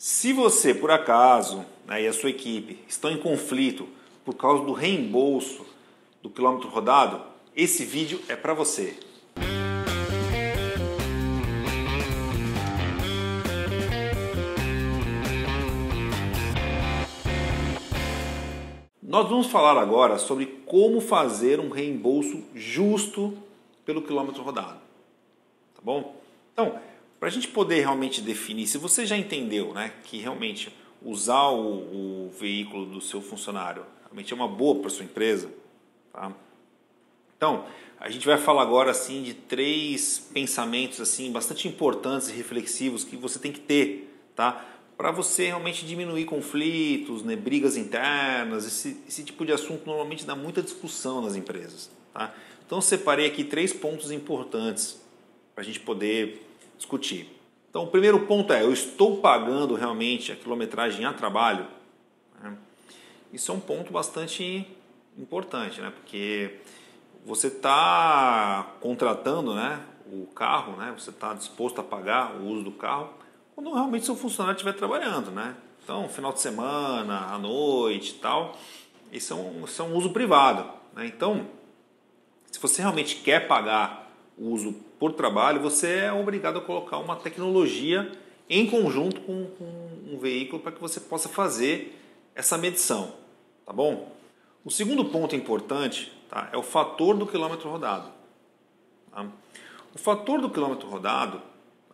Se você, por acaso, né, e a sua equipe estão em conflito por causa do reembolso do quilômetro rodado, esse vídeo é para você. Nós vamos falar agora sobre como fazer um reembolso justo pelo quilômetro rodado. Tá bom? Então, para a gente poder realmente definir, se você já entendeu né, que realmente usar o, o veículo do seu funcionário realmente é uma boa para sua empresa, tá? Então, a gente vai falar agora assim de três pensamentos assim bastante importantes e reflexivos que você tem que ter, tá? Para você realmente diminuir conflitos, né, brigas internas, esse, esse tipo de assunto normalmente dá muita discussão nas empresas, tá? Então, separei aqui três pontos importantes para a gente poder discutir. Então, o primeiro ponto é: eu estou pagando realmente a quilometragem a trabalho? Né? Isso é um ponto bastante importante, né? porque você está contratando né, o carro, né? você está disposto a pagar o uso do carro quando realmente seu funcionário estiver trabalhando. Né? Então, final de semana, à noite e tal, isso é um, isso é um uso privado. Né? Então, se você realmente quer pagar uso por trabalho, você é obrigado a colocar uma tecnologia em conjunto com, com um veículo para que você possa fazer essa medição, tá bom? O segundo ponto importante tá, é o fator do quilômetro rodado. Tá? O fator do quilômetro rodado,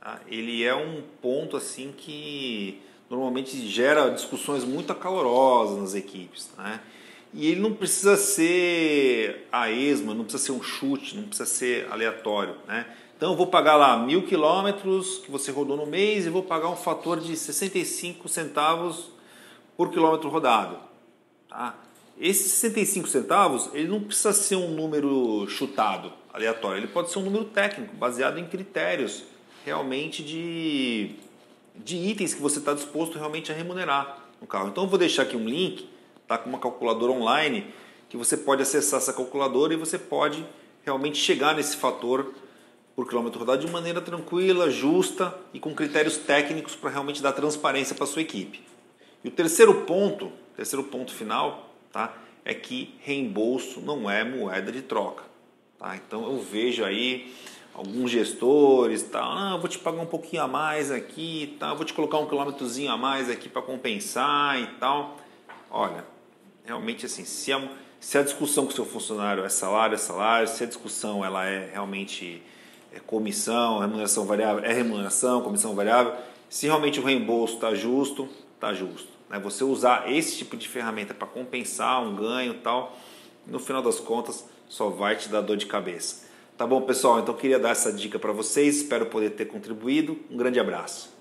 tá, ele é um ponto assim que normalmente gera discussões muito acalorosas nas equipes, né? E ele não precisa ser a esma, não precisa ser um chute, não precisa ser aleatório. Né? Então eu vou pagar lá mil quilômetros que você rodou no mês e vou pagar um fator de 65 centavos por quilômetro rodado. Tá? Esses 65 centavos ele não precisa ser um número chutado, aleatório. Ele pode ser um número técnico, baseado em critérios realmente de, de itens que você está disposto realmente a remunerar no carro. Então eu vou deixar aqui um link está com uma calculadora online que você pode acessar essa calculadora e você pode realmente chegar nesse fator por quilômetro rodado de maneira tranquila, justa e com critérios técnicos para realmente dar transparência para sua equipe. E o terceiro ponto, terceiro ponto final, tá, é que reembolso não é moeda de troca. Tá? Então eu vejo aí alguns gestores, tá, ah, vou te pagar um pouquinho a mais aqui, tá, vou te colocar um quilômetrozinho a mais aqui para compensar e tal. Olha, realmente assim, se a, se a discussão com o seu funcionário é salário, é salário, se a discussão ela é realmente é comissão, remuneração variável, é remuneração, comissão variável, se realmente o reembolso está justo, está justo. Né? Você usar esse tipo de ferramenta para compensar um ganho tal, no final das contas só vai te dar dor de cabeça. Tá bom, pessoal? Então queria dar essa dica para vocês, espero poder ter contribuído. Um grande abraço.